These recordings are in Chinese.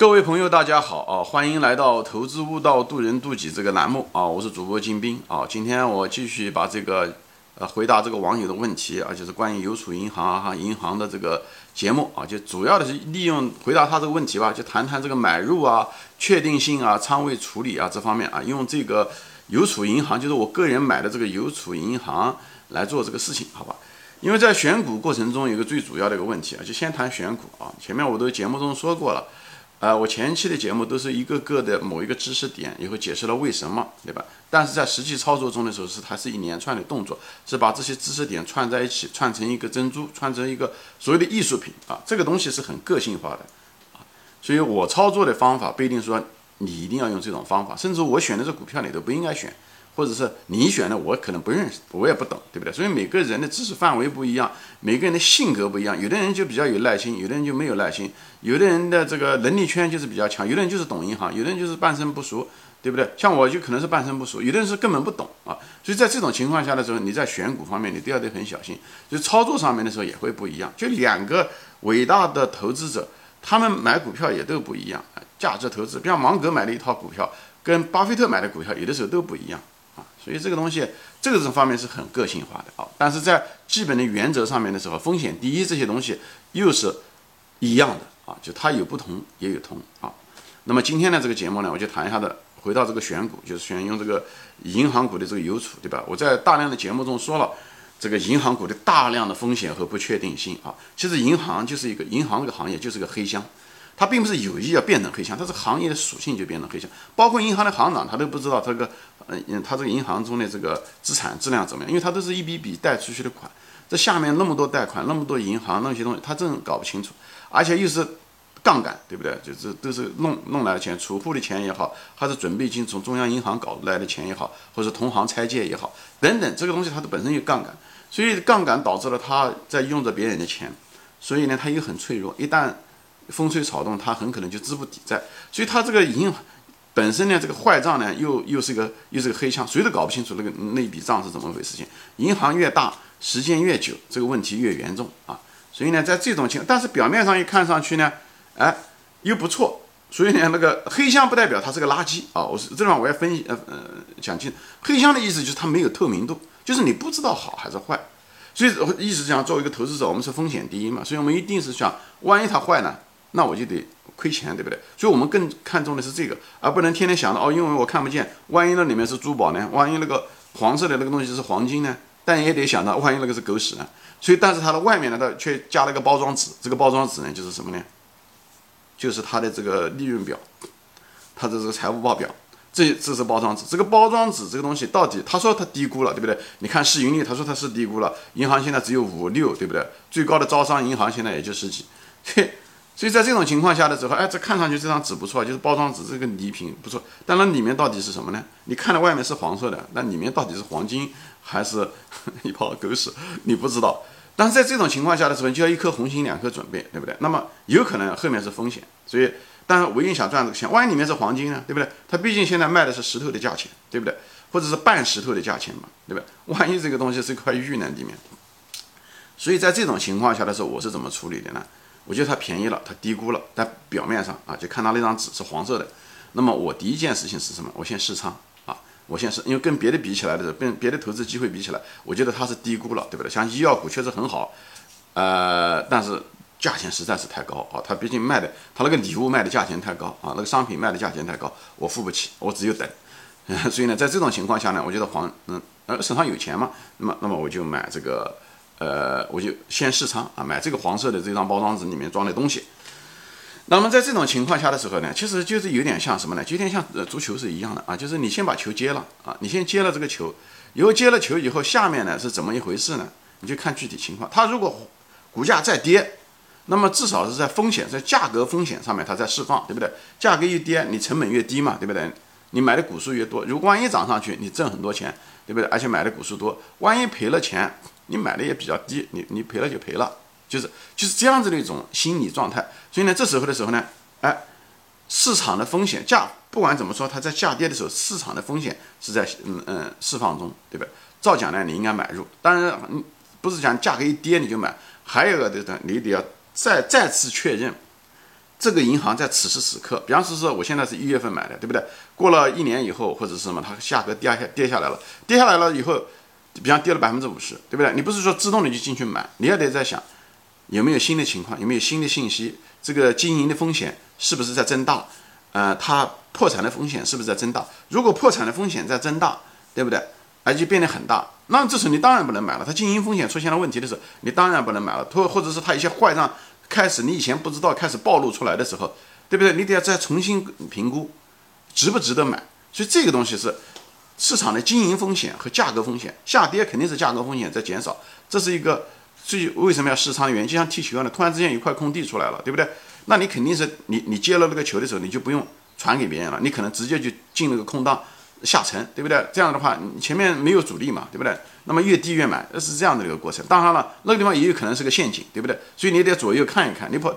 各位朋友，大家好啊！欢迎来到《投资悟道，渡人渡己》这个栏目啊！我是主播金兵啊！今天我继续把这个呃回答这个网友的问题啊，就是关于邮储银行哈银行的这个节目啊，就主要的是利用回答他这个问题吧，就谈谈这个买入啊、确定性啊、仓位处理啊这方面啊，用这个邮储银行，就是我个人买的这个邮储银行来做这个事情，好吧？因为在选股过程中有个最主要的一个问题啊，就先谈选股啊，前面我都节目中说过了。啊，我前期的节目都是一个个的某一个知识点，以后解释了为什么，对吧？但是在实际操作中的时候，是它是一连串的动作，是把这些知识点串在一起，串成一个珍珠，串成一个所谓的艺术品啊。这个东西是很个性化的啊，所以我操作的方法不一定说你一定要用这种方法，甚至我选的这股票你都不应该选。或者是你选的，我可能不认识，我也不懂，对不对？所以每个人的知识范围不一样，每个人的性格不一样。有的人就比较有耐心，有的人就没有耐心。有的人的这个能力圈就是比较强，有的人就是懂银行，有的人就是半生不熟，对不对？像我就可能是半生不熟，有的人是根本不懂啊。所以在这种情况下的时候，你在选股方面你都要得很小心，就操作上面的时候也会不一样。就两个伟大的投资者，他们买股票也都不一样价值投资，比方芒格买了一套股票，跟巴菲特买的股票有的时候都不一样。所以这个东西，这个这方面是很个性化的啊。但是在基本的原则上面的时候，风险第一这些东西又是一样的啊，就它有不同也有同啊。那么今天呢这个节目呢，我就谈一下的，回到这个选股，就是选用这个银行股的这个邮储，对吧？我在大量的节目中说了，这个银行股的大量的风险和不确定性啊。其实银行就是一个银行这个行业就是个黑箱。它并不是有意要变成黑箱，它是行业的属性就变成黑箱。包括银行的行长，他都不知道这个，嗯，他这个银行中的这个资产质量怎么样，因为他都是一笔笔贷出去的款，这下面那么多贷款，那么多银行那些东西，他真搞不清楚。而且又是杠杆，对不对？就是都是弄弄来的钱，储户的钱也好，还是准备金从中央银行搞来的钱也好，或者同行拆借也好，等等，这个东西它的本身有杠杆，所以杠杆导致了他在用着别人的钱，所以呢，他又很脆弱，一旦风吹草动，它很可能就资不抵债，所以它这个银本身呢，这个坏账呢，又又是个又是个黑枪，谁都搞不清楚那个那笔账是怎么回事。情银行越大，时间越久，这个问题越严重啊。所以呢，在这种情，但是表面上一看上去呢，哎，又不错。所以呢，那个黑箱不代表它是个垃圾啊。我是这地方我要分析呃呃讲清，黑箱的意思就是它没有透明度，就是你不知道好还是坏。所以意思讲，作为一个投资者，我们是风险第一嘛，所以我们一定是想，万一它坏呢？那我就得亏钱，对不对？所以我们更看重的是这个，而不能天天想着哦，因为我看不见，万一那里面是珠宝呢？万一那个黄色的那个东西是黄金呢？但也得想到，万一那个是狗屎呢？所以，但是它的外面呢，它却加了一个包装纸，这个包装纸呢，就是什么呢？就是它的这个利润表，它的这个财务报表，这这是包装纸。这个包装纸这个东西到底，他说他低估了，对不对？你看市盈率，他说他是低估了，银行现在只有五六，对不对？最高的招商银行现在也就十几，嘿。所以在这种情况下的时候，哎，这看上去这张纸不错，就是包装纸这个礼品不错，但那里面到底是什么呢？你看到外面是黄色的，那里面到底是黄金还是 一泡狗屎？你不知道。但是在这种情况下的时候，就要一颗红心两颗准备，对不对？那么有可能后面是风险，所以，但是我也想赚这个钱，万一里面是黄金呢，对不对？它毕竟现在卖的是石头的价钱，对不对？或者是半石头的价钱嘛，对不对？万一这个东西是一块玉呢里面，所以在这种情况下的时候，我是怎么处理的呢？我觉得它便宜了，它低估了，但表面上啊，就看到那张纸是黄色的。那么我第一件事情是什么？我先试仓啊，我先试，因为跟别的比起来的时候，跟别的投资机会比起来，我觉得它是低估了，对不对？像医药股确实很好，呃，但是价钱实在是太高啊，它毕竟卖的，它那个礼物卖的价钱太高啊，那个商品卖的价钱太高，我付不起，我只有等。所以呢，在这种情况下呢，我觉得黄，嗯，呃，手上有钱嘛，那么，那么我就买这个。呃，我就先试仓啊，买这个黄色的这张包装纸里面装的东西。那么在这种情况下的时候呢，其实就是有点像什么呢？就有点像呃足球是一样的啊，就是你先把球接了啊，你先接了这个球，以后接了球以后，下面呢是怎么一回事呢？你就看具体情况。它如果股价再跌，那么至少是在风险在价格风险上面它在释放，对不对？价格一跌，你成本越低嘛，对不对？你买的股数越多，如果万一涨上去，你挣很多钱，对不对？而且买的股数多，万一赔了钱。你买的也比较低，你你赔了就赔了，就是就是这样子的一种心理状态。所以呢，这时候的时候呢，哎，市场的风险价不管怎么说，它在下跌的时候，市场的风险是在嗯嗯释放中，对吧？照讲呢，你应该买入，当然不是讲价格一跌你就买，还有个就是你得要再再次确认这个银行在此时此刻，比方说说我现在是一月份买的，对不对？过了一年以后或者是什么，它价格跌下跌下来了，跌下来了以后，比方跌了百分之五十，对不对？你不是说自动的就进去买，你也得在想有没有新的情况，有没有新的信息，这个经营的风险是不是在增大？呃，它破产的风险是不是在增大？如果破产的风险在增大，对不对？而且变得很大，那这时候你当然不能买了。它经营风险出现了问题的时候，你当然不能买了。或或者是它一些坏账开始你以前不知道开始暴露出来的时候，对不对？你得要再重新评估，值不值得买。所以这个东西是市场的经营风险和价格风险，下跌肯定是价格风险在减少，这是一个最为什么要市场原。就像踢球一样的，突然之间一块空地出来了，对不对？那你肯定是你你接了那个球的时候，你就不用传给别人了，你可能直接就进那个空档。下沉，对不对？这样的话，你前面没有阻力嘛，对不对？那么越低越买，是这样的一个过程。当然了，那个地方也有可能是个陷阱，对不对？所以你得左右看一看。你跑，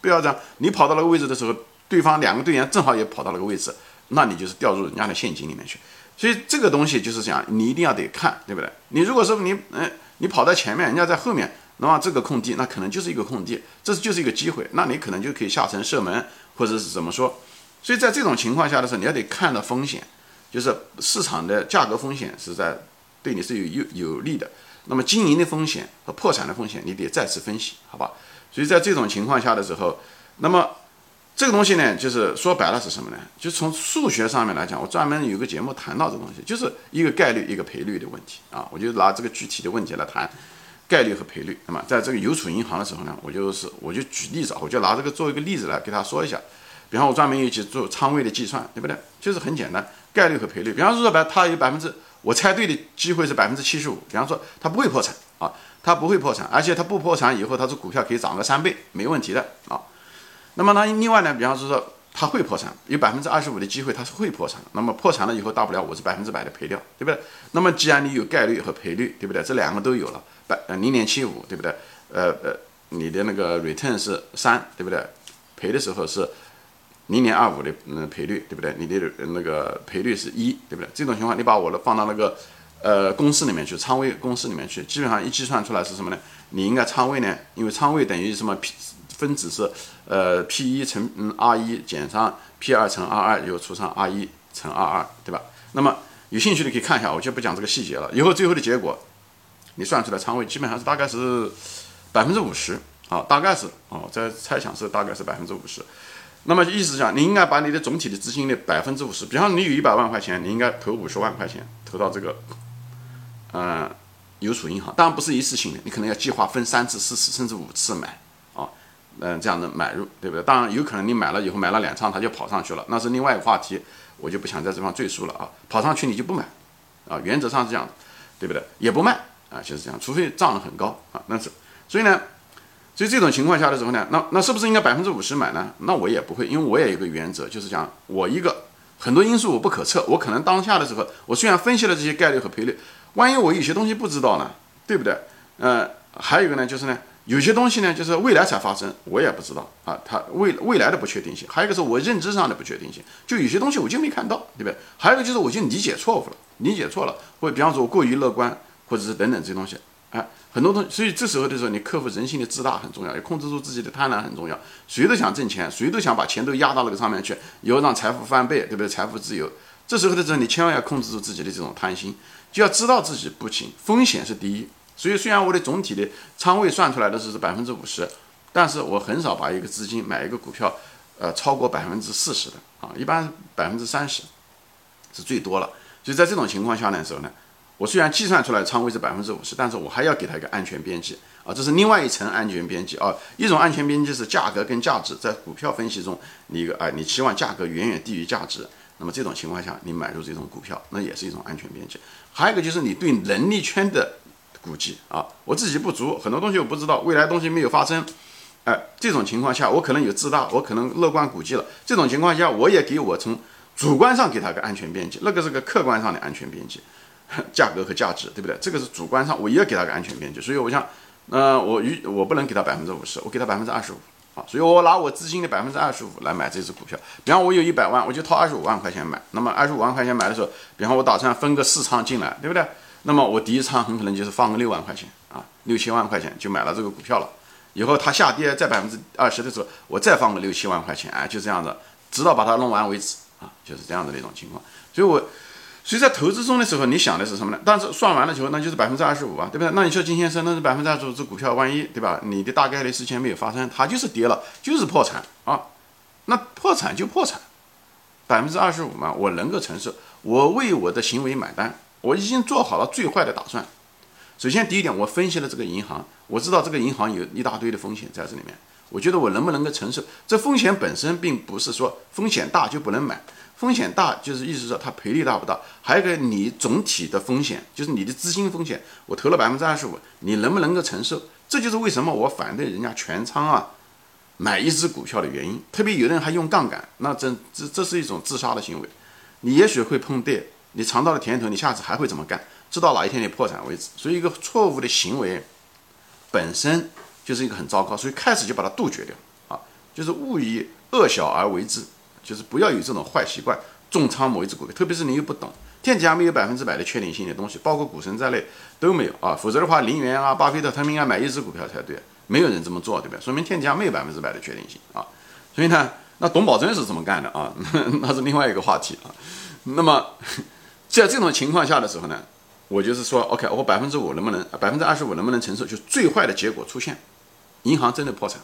不要这样。你跑到那个位置的时候，对方两个队员正好也跑到那个位置，那你就是掉入人家的陷阱里面去。所以这个东西就是讲，你一定要得看，对不对？你如果说你，嗯，你跑在前面，人家在后面，那么这个空地，那可能就是一个空地，这就是一个机会，那你可能就可以下沉射门，或者是怎么说？所以在这种情况下的时候，你要得看到风险。就是市场的价格风险是在对你是有有有利的，那么经营的风险和破产的风险你得再次分析，好吧？所以在这种情况下的时候，那么这个东西呢，就是说白了是什么呢？就从数学上面来讲，我专门有个节目谈到这东西，就是一个概率一个赔率的问题啊。我就拿这个具体的问题来谈概率和赔率。那么在这个邮储银行的时候呢，我就是我就举例子，我就拿这个做一个例子来给他说一下。比方我专门有去做仓位的计算，对不对？就是很简单。概率和赔率，比方说白，它有百分之我猜对的机会是百分之七十五。比方说它不会破产啊，它不会破产，而且它不破产以后，它这股票可以涨个三倍，没问题的啊。那么呢，另外呢，比方说说它会破产，有百分之二十五的机会它是会破产。那么破产了以后，大不了我是百分之百的赔掉，对不对？那么既然你有概率和赔率，对不对？这两个都有了，百呃零点七五，对不对？呃呃，你的那个 return 是三，对不对？赔的时候是。零点二五的嗯赔率对不对？你的那个赔率是一对不对？这种情况你把我的放到那个呃公式里面去，仓位公式里面去，基本上一计算出来是什么呢？你应该仓位呢，因为仓位等于什么 P 分子是呃 P 一乘嗯 R 一减上 P 二乘 R 二又除上 R 一乘 R 二对吧？那么有兴趣的可以看一下，我就不讲这个细节了。以后最后的结果你算出来仓位基本上是大概是百分之五十啊，大概是哦，在猜想是大概是百分之五十。那么意思讲，你应该把你的总体的资金的百分之五十，比方你有一百万块钱，你应该投五十万块钱投到这个，呃，邮储银行。当然不是一次性的，你可能要计划分三次、四次甚至五次买嗯，这样的买入，对不对？当然有可能你买了以后买了两仓，它就跑上去了，那是另外一个话题，我就不想在这方赘述了啊。跑上去你就不买啊，原则上是这样，对不对？也不卖啊，就是这样，除非涨得很高啊，那是，所以呢。所以这种情况下的时候呢，那那是不是应该百分之五十买呢？那我也不会，因为我也有个原则，就是讲我一个很多因素我不可测，我可能当下的时候，我虽然分析了这些概率和赔率，万一我有些东西不知道呢，对不对？呃，还有一个呢，就是呢，有些东西呢，就是未来才发生，我也不知道啊，它未未来的不确定性，还有一个是我认知上的不确定性，就有些东西我就没看到，对不对？还有一个就是我就理解错误了，理解错了，或者比方说我过于乐观，或者是等等这些东西。哎，很多东西，所以这时候的时候，你克服人性的自大很重要，要控制住自己的贪婪很重要。谁都想挣钱，谁都想把钱都压到那个上面去，以后让财富翻倍，对不对？财富自由。这时候的时候，你千万要控制住自己的这种贪心，就要知道自己不行，风险是第一。所以虽然我的总体的仓位算出来的是是百分之五十，但是我很少把一个资金买一个股票，呃，超过百分之四十的啊，一般百分之三十是最多了。所以在这种情况下的时候呢。我虽然计算出来仓位是百分之五十，但是我还要给它一个安全边际啊，这是另外一层安全边际啊。一种安全边际是价格跟价值，在股票分析中，你一个啊，你期望价格远远低于价值，那么这种情况下，你买入这种股票，那也是一种安全边际。还有一个就是你对能力圈的估计啊，我自己不足，很多东西我不知道，未来东西没有发生，哎，这种情况下，我可能有自大，我可能乐观估计了。这种情况下，我也给我从主观上给他个安全边际，那个是个客观上的安全边际。价格和价值，对不对？这个是主观上，我也要给他个安全边际，所以我想，呃，我与我不能给他百分之五十，我给他百分之二十五啊，所以我拿我资金的百分之二十五来买这只股票。比方我有一百万，我就掏二十五万块钱买。那么二十五万块钱买的时候，比方我打算分个四仓进来，对不对？那么我第一仓很可能就是放个六万块钱啊，六七万块钱就买了这个股票了。以后它下跌在百分之二十的时候，我再放个六七万块钱，哎，就这样子，直到把它弄完为止啊，就是这样子的那种情况。所以，我所以在投资中的时候，你想的是什么呢？但是算完了之后，那就是百分之二十五啊，对不对？那你说金先生，那是百分之二十五，这股票万一对吧？你的大概率事情没有发生，它就是跌了，就是破产啊，那破产就破产，百分之二十五嘛，我能够承受，我为我的行为买单，我已经做好了最坏的打算。首先，第一点，我分析了这个银行，我知道这个银行有一大堆的风险在这里面。我觉得我能不能够承受？这风险本身并不是说风险大就不能买，风险大就是意思说它赔率大不大？还有一个你总体的风险，就是你的资金风险，我投了百分之二十五，你能不能够承受？这就是为什么我反对人家全仓啊买一只股票的原因。特别有的人还用杠杆，那这这这是一种自杀的行为。你也许会碰对，你尝到了甜头，你下次还会怎么干？直到哪一天你破产为止，所以一个错误的行为本身就是一个很糟糕，所以开始就把它杜绝掉啊，就是勿以恶小而为之，就是不要有这种坏习惯，重仓某一只股票，特别是你又不懂，天底下没有百分之百的确定性的东西，包括股神在内都没有啊，否则的话，林园啊、巴菲特他们应该买一只股票才对，没有人这么做，对不对？说明天底下没有百分之百的确定性啊，所以呢，那董宝珍是怎么干的啊？那是另外一个话题啊。那么在这种情况下的时候呢？我就是说，OK，我百分之五能不能，百分之二十五能不能承受？就最坏的结果出现，银行真的破产，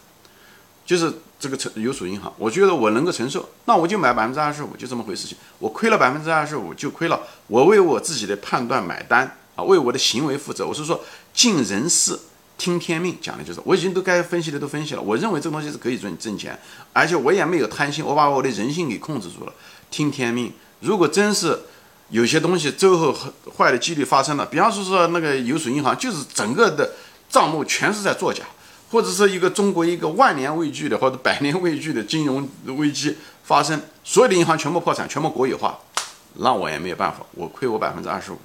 就是这个承邮储银行，我觉得我能够承受，那我就买百分之二十五，就这么回事情。我亏了百分之二十五就亏了，我为我自己的判断买单啊，为我的行为负责。我是说，尽人事，听天命，讲的就是我已经都该分析的都分析了，我认为这东西是可以赚挣钱，而且我也没有贪心，我把我的人性给控制住了，听天命。如果真是。有些东西最后坏的几率发生了，比方说说那个邮储银行，就是整个的账目全是在作假，或者是一个中国一个万年未惧的或者百年未惧的金融危机发生，所有的银行全部破产，全部国有化，那我也没有办法，我亏我百分之二十五，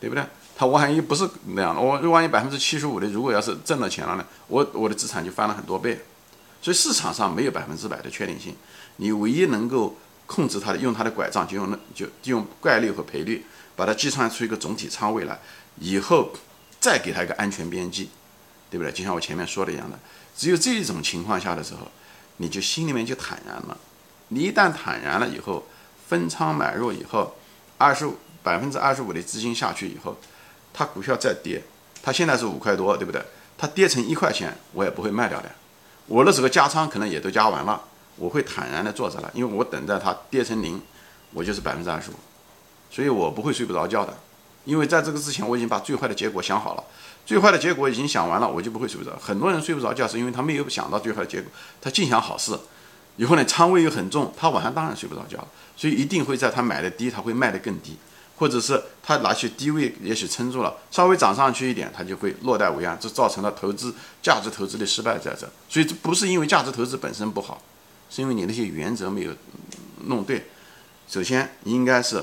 对不对？他万一不是那样的，我万一百分之七十五的，如果要是挣了钱了呢，我我的资产就翻了很多倍，所以市场上没有百分之百的确定性，你唯一能够。控制它的用它的拐杖，就用那就用概率和赔率把它计算出一个总体仓位来，以后再给它一个安全边际，对不对？就像我前面说的一样的，只有这种情况下的时候，你就心里面就坦然了。你一旦坦然了以后，分仓买入以后，二十五百分之二十五的资金下去以后，它股票再跌，它现在是五块多，对不对？它跌成一块钱，我也不会卖掉的。我那时候加仓可能也都加完了。我会坦然的坐着了，因为我等待它跌成零，我就是百分之二十五，所以我不会睡不着觉的，因为在这个之前我已经把最坏的结果想好了，最坏的结果已经想完了，我就不会睡不着。很多人睡不着觉是因为他没有想到最坏的结果，他尽想好事，以后呢仓位又很重，他晚上当然睡不着觉，所以一定会在他买的低，他会卖的更低，或者是他拿去低位也许撑住了，稍微涨上去一点，他就会落袋为安，这造成了投资价值投资的失败在这，所以这不是因为价值投资本身不好。是因为你那些原则没有弄对，首先应该是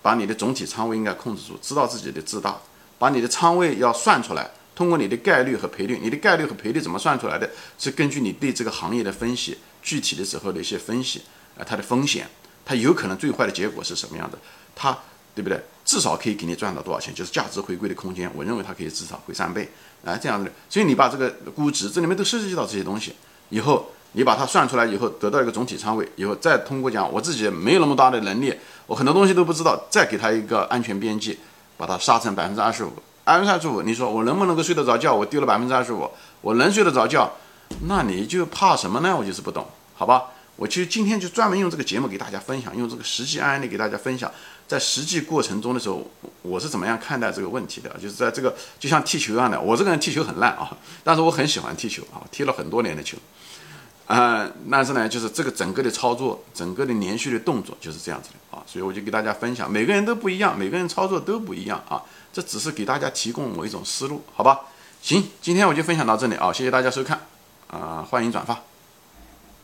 把你的总体仓位应该控制住，知道自己的自大，把你的仓位要算出来，通过你的概率和赔率，你的概率和赔率怎么算出来的？是根据你对这个行业的分析，具体的时候的一些分析，啊，它的风险，它有可能最坏的结果是什么样的？它对不对？至少可以给你赚到多少钱？就是价值回归的空间，我认为它可以至少回三倍，啊，这样的。所以你把这个估值，这里面都涉及到这些东西，以后。你把它算出来以后，得到一个总体仓位以后，再通过讲我自己没有那么大的能力，我很多东西都不知道，再给他一个安全边际，把它杀成百分之二十五，百分之二十五，你说我能不能够睡得着觉？我丢了百分之二十五，我能睡得着觉？那你就怕什么呢？我就是不懂，好吧？我其实今天就专门用这个节目给大家分享，用这个实际案例给大家分享，在实际过程中的时候，我是怎么样看待这个问题的？就是在这个就像踢球一样的，我这个人踢球很烂啊，但是我很喜欢踢球啊，踢了很多年的球。啊，但是呢，就是这个整个的操作，整个的连续的动作就是这样子的啊，所以我就给大家分享，每个人都不一样，每个人操作都不一样啊，这只是给大家提供我一种思路，好吧？行，今天我就分享到这里啊，谢谢大家收看，啊，欢迎转发。